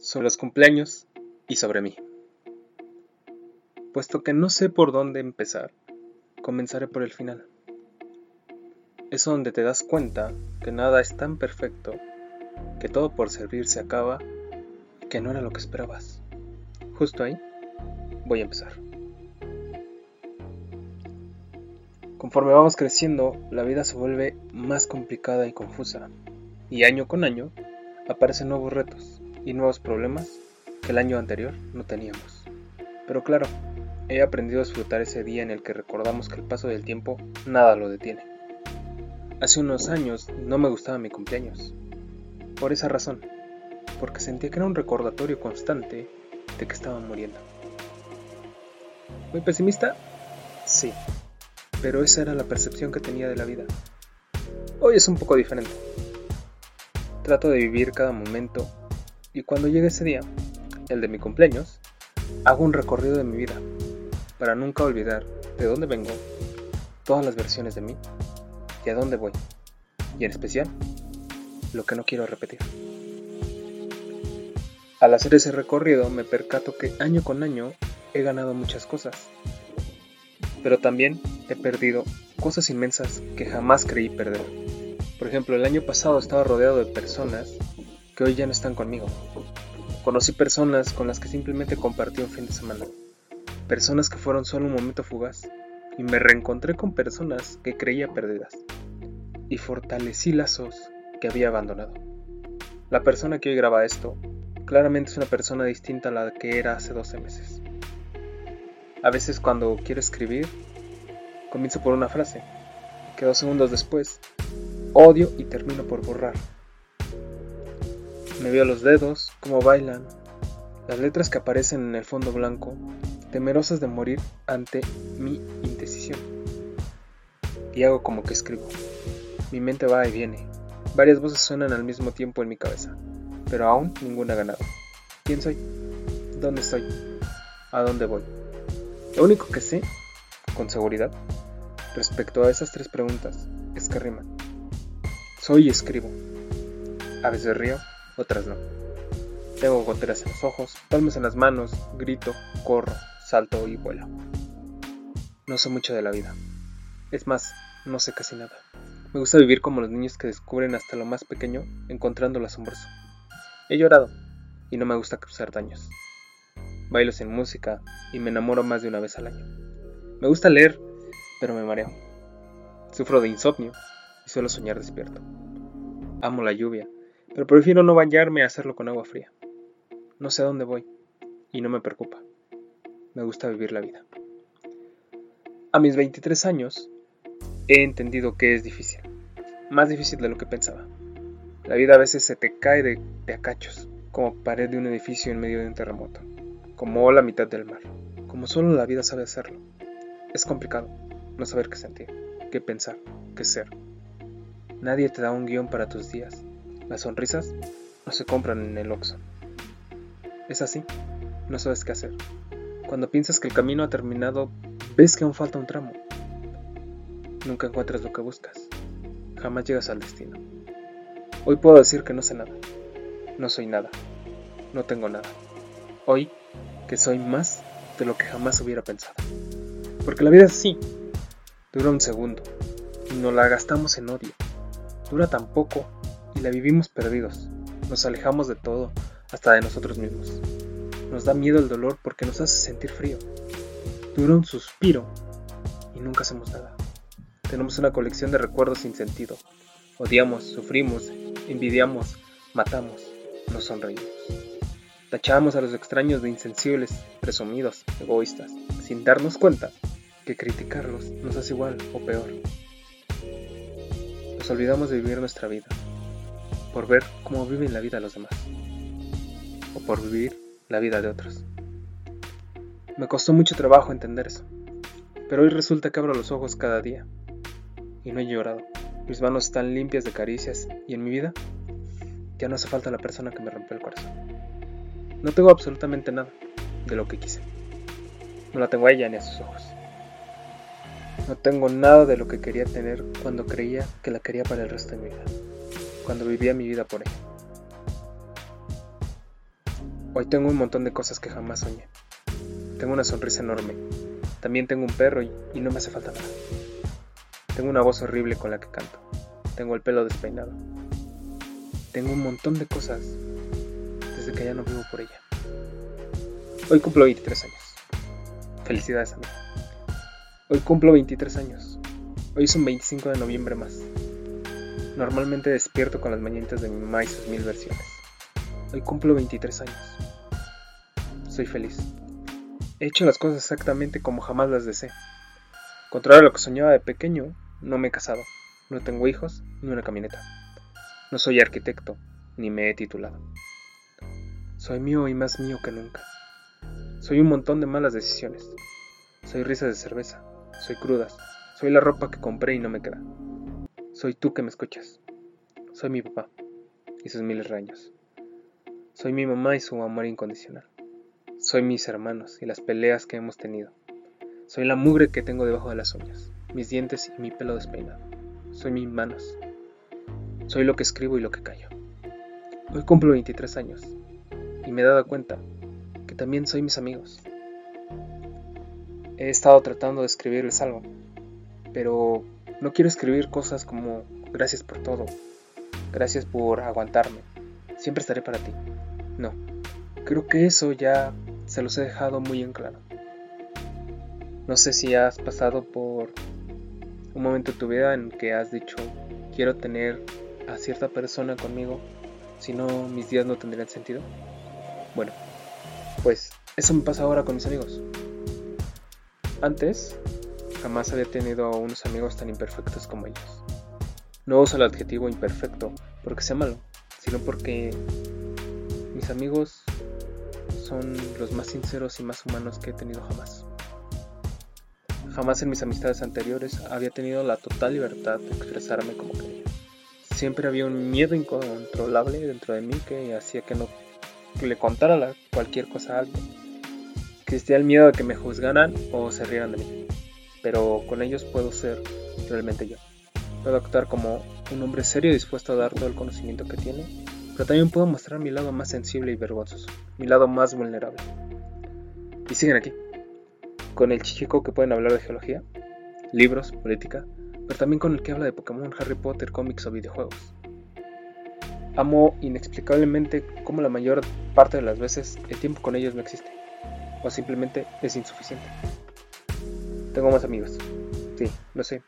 sobre los cumpleaños y sobre mí. Puesto que no sé por dónde empezar, comenzaré por el final. Es donde te das cuenta que nada es tan perfecto, que todo por servir se acaba y que no era lo que esperabas. Justo ahí voy a empezar. Conforme vamos creciendo, la vida se vuelve más complicada y confusa, y año con año aparecen nuevos retos y nuevos problemas que el año anterior no teníamos. Pero claro, he aprendido a disfrutar ese día en el que recordamos que el paso del tiempo nada lo detiene. Hace unos años no me gustaba mi cumpleaños. Por esa razón, porque sentía que era un recordatorio constante de que estaba muriendo. ¿Muy pesimista? Sí, pero esa era la percepción que tenía de la vida. Hoy es un poco diferente. Trato de vivir cada momento y cuando llegue ese día, el de mi cumpleaños, hago un recorrido de mi vida para nunca olvidar de dónde vengo, todas las versiones de mí y a dónde voy, y en especial lo que no quiero repetir. Al hacer ese recorrido me percato que año con año he ganado muchas cosas, pero también he perdido cosas inmensas que jamás creí perder. Por ejemplo, el año pasado estaba rodeado de personas que hoy ya no están conmigo. Conocí personas con las que simplemente compartí un fin de semana. Personas que fueron solo un momento fugaz. Y me reencontré con personas que creía perdidas. Y fortalecí lazos que había abandonado. La persona que hoy graba esto claramente es una persona distinta a la que era hace 12 meses. A veces cuando quiero escribir, comienzo por una frase, que dos segundos después odio y termino por borrar. Me veo los dedos, cómo bailan, las letras que aparecen en el fondo blanco, temerosas de morir ante mi indecisión. Y hago como que escribo. Mi mente va y viene. Varias voces suenan al mismo tiempo en mi cabeza, pero aún ninguna ha ganado. ¿Quién soy? ¿Dónde estoy? ¿A dónde voy? Lo único que sé, con seguridad, respecto a esas tres preguntas, es que riman. Soy y escribo. A veces río, otras no. Tengo goteras en los ojos, palmas en las manos, grito, corro, salto y vuelo. No sé mucho de la vida. Es más, no sé casi nada. Me gusta vivir como los niños que descubren hasta lo más pequeño, encontrándolo asombroso. He llorado, y no me gusta causar daños bailo sin música y me enamoro más de una vez al año. Me gusta leer, pero me mareo. Sufro de insomnio y suelo soñar despierto. Amo la lluvia, pero prefiero no bañarme a hacerlo con agua fría. No sé a dónde voy y no me preocupa. Me gusta vivir la vida. A mis 23 años he entendido que es difícil, más difícil de lo que pensaba. La vida a veces se te cae de, de a cachos, como pared de un edificio en medio de un terremoto como la mitad del mar, como solo la vida sabe hacerlo. Es complicado no saber qué sentir, qué pensar, qué ser. Nadie te da un guion para tus días. Las sonrisas no se compran en el Oxxo. Es así, no sabes qué hacer. Cuando piensas que el camino ha terminado, ves que aún falta un tramo. Nunca encuentras lo que buscas. Jamás llegas al destino. Hoy puedo decir que no sé nada. No soy nada. No tengo nada. Hoy que soy más de lo que jamás hubiera pensado. Porque la vida es así. Dura un segundo y nos la gastamos en odio. Dura tan poco y la vivimos perdidos. Nos alejamos de todo, hasta de nosotros mismos. Nos da miedo el dolor porque nos hace sentir frío. Dura un suspiro y nunca hacemos nada. Tenemos una colección de recuerdos sin sentido. Odiamos, sufrimos, envidiamos, matamos, nos sonreímos. Tachamos a los extraños de insensibles, presumidos, egoístas, sin darnos cuenta que criticarlos nos hace igual o peor. Nos olvidamos de vivir nuestra vida, por ver cómo viven la vida los demás, o por vivir la vida de otros. Me costó mucho trabajo entender eso, pero hoy resulta que abro los ojos cada día y no he llorado. Mis manos están limpias de caricias y en mi vida ya no hace falta la persona que me rompió el corazón. No tengo absolutamente nada de lo que quise. No la tengo a ella ni a sus ojos. No tengo nada de lo que quería tener cuando creía que la quería para el resto de mi vida. Cuando vivía mi vida por ella. Hoy tengo un montón de cosas que jamás soñé. Tengo una sonrisa enorme. También tengo un perro y, y no me hace falta nada. Tengo una voz horrible con la que canto. Tengo el pelo despeinado. Tengo un montón de cosas desde que ya no vivo por ella. Hoy cumplo 23 años. Felicidades a mí. Hoy cumplo 23 años. Hoy es un 25 de noviembre más. Normalmente despierto con las mañanitas de mi mamá y mil versiones. Hoy cumplo 23 años. Soy feliz. He hecho las cosas exactamente como jamás las deseé. Contrario a lo que soñaba de pequeño, no me he casado, no tengo hijos ni una camioneta. No soy arquitecto, ni me he titulado. Soy mío y más mío que nunca. Soy un montón de malas decisiones. Soy risas de cerveza. Soy crudas. Soy la ropa que compré y no me queda. Soy tú que me escuchas. Soy mi papá y sus miles de Soy mi mamá y su amor incondicional. Soy mis hermanos y las peleas que hemos tenido. Soy la mugre que tengo debajo de las uñas, mis dientes y mi pelo despeinado. Soy mis manos. Soy lo que escribo y lo que callo. Hoy cumplo 23 años y me he dado cuenta que también soy mis amigos. He estado tratando de escribirles algo, pero no quiero escribir cosas como gracias por todo, gracias por aguantarme, siempre estaré para ti. No, creo que eso ya se los he dejado muy en claro. No sé si has pasado por un momento de tu vida en que has dicho quiero tener a cierta persona conmigo, si no mis días no tendrían sentido. Bueno, pues eso me pasa ahora con mis amigos. Antes, jamás había tenido unos amigos tan imperfectos como ellos. No uso el adjetivo imperfecto porque sea malo, sino porque mis amigos son los más sinceros y más humanos que he tenido jamás. Jamás en mis amistades anteriores había tenido la total libertad de expresarme como quería. Siempre había un miedo incontrolable dentro de mí que hacía que no le contara cualquier cosa a alguien. Existía el miedo de que me juzgaran o se rieran de mí. Pero con ellos puedo ser realmente yo. Puedo actuar como un hombre serio dispuesto a dar todo el conocimiento que tiene, pero también puedo mostrar mi lado más sensible y vergonzoso, mi lado más vulnerable. Y siguen aquí con el chico que pueden hablar de geología, libros, política, pero también con el que habla de Pokémon, Harry Potter, cómics o videojuegos. Amo inexplicablemente cómo la mayor parte de las veces el tiempo con ellos no existe, o simplemente es insuficiente. Tengo más amigos, sí, lo sé,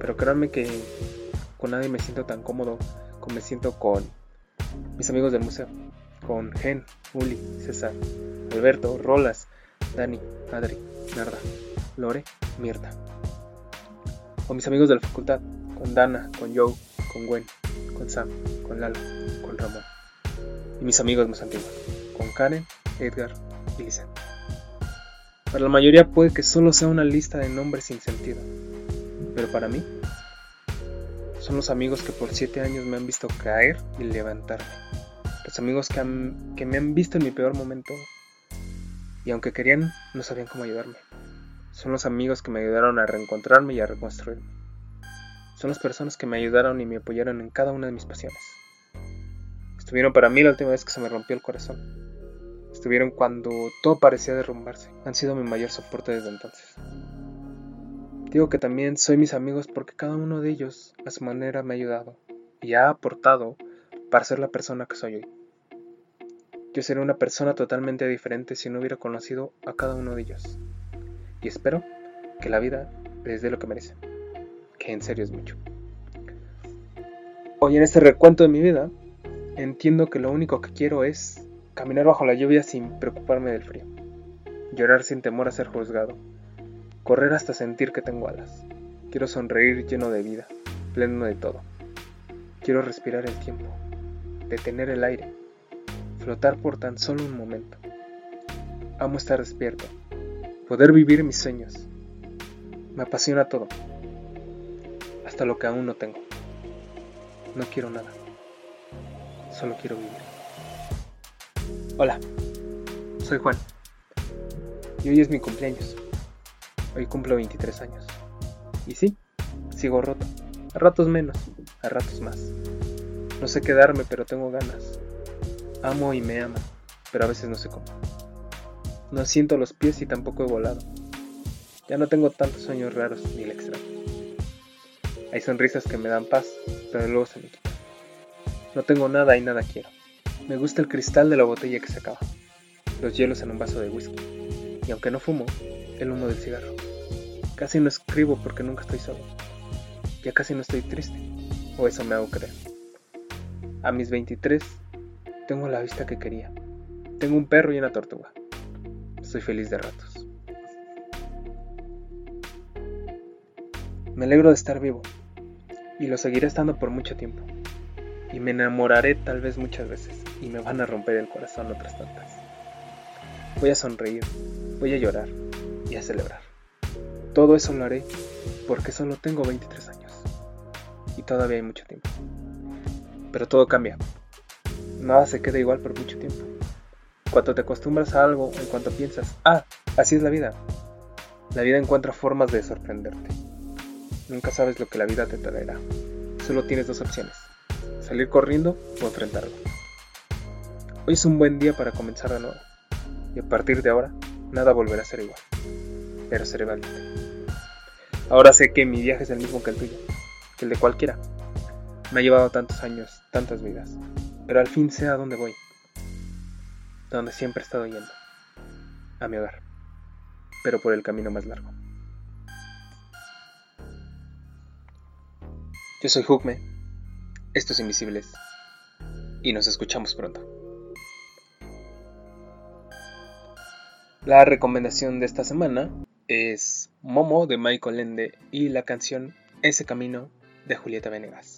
pero créanme que con nadie me siento tan cómodo como me siento con mis amigos del museo, con Gen, Uli, César, Alberto, Rolas, Dani, Adri, Narda, Lore, Mierda. O mis amigos de la facultad, con Dana, con Joe, con Gwen, con Sam, con Lalo, con Ramón. Y mis amigos más antiguos, con Karen, Edgar y Lisa. Para la mayoría puede que solo sea una lista de nombres sin sentido, pero para mí son los amigos que por siete años me han visto caer y levantarme. Los amigos que, que me han visto en mi peor momento y aunque querían, no sabían cómo ayudarme. Son los amigos que me ayudaron a reencontrarme y a reconstruirme. Son las personas que me ayudaron y me apoyaron en cada una de mis pasiones. Estuvieron para mí la última vez que se me rompió el corazón. Estuvieron cuando todo parecía derrumbarse. Han sido mi mayor soporte desde entonces. Digo que también soy mis amigos porque cada uno de ellos a su manera me ha ayudado y ha aportado para ser la persona que soy hoy. Yo sería una persona totalmente diferente si no hubiera conocido a cada uno de ellos. Y espero que la vida les dé lo que merece, que en serio es mucho. Hoy en este recuento de mi vida, entiendo que lo único que quiero es caminar bajo la lluvia sin preocuparme del frío, llorar sin temor a ser juzgado, correr hasta sentir que tengo alas. Quiero sonreír lleno de vida, pleno de todo. Quiero respirar el tiempo, detener el aire flotar por tan solo un momento. Amo estar despierto, poder vivir mis sueños. Me apasiona todo, hasta lo que aún no tengo. No quiero nada, solo quiero vivir. Hola, soy Juan y hoy es mi cumpleaños. Hoy cumplo 23 años. Y sí, sigo roto, a ratos menos, a ratos más. No sé quedarme, pero tengo ganas. Amo y me aman, pero a veces no sé cómo. No siento los pies y tampoco he volado. Ya no tengo tantos sueños raros ni el extraño. Hay sonrisas que me dan paz, pero luego se me quitan. No tengo nada y nada quiero. Me gusta el cristal de la botella que se acaba, los hielos en un vaso de whisky, y aunque no fumo, el humo del cigarro. Casi no escribo porque nunca estoy solo. Ya casi no estoy triste, o eso me hago creer. A mis 23 tengo la vista que quería. Tengo un perro y una tortuga. Soy feliz de ratos. Me alegro de estar vivo y lo seguiré estando por mucho tiempo. Y me enamoraré tal vez muchas veces y me van a romper el corazón otras tantas. Voy a sonreír, voy a llorar y a celebrar. Todo eso lo haré porque solo tengo 23 años y todavía hay mucho tiempo. Pero todo cambia. Nada se queda igual por mucho tiempo. Cuando te acostumbras a algo, en cuanto piensas, ah, así es la vida, la vida encuentra formas de sorprenderte. Nunca sabes lo que la vida te traerá. Solo tienes dos opciones, salir corriendo o enfrentarlo. Hoy es un buen día para comenzar de nuevo. Y a partir de ahora, nada volverá a ser igual. Pero seré valiente. Ahora sé que mi viaje es el mismo que el tuyo, que el de cualquiera. Me ha llevado tantos años, tantas vidas. Pero al fin sé a dónde voy. donde siempre he estado yendo. A mi hogar. Pero por el camino más largo. Yo soy Hugme, estos Invisibles, y nos escuchamos pronto. La recomendación de esta semana es Momo de Michael Ende y la canción Ese Camino de Julieta Venegas.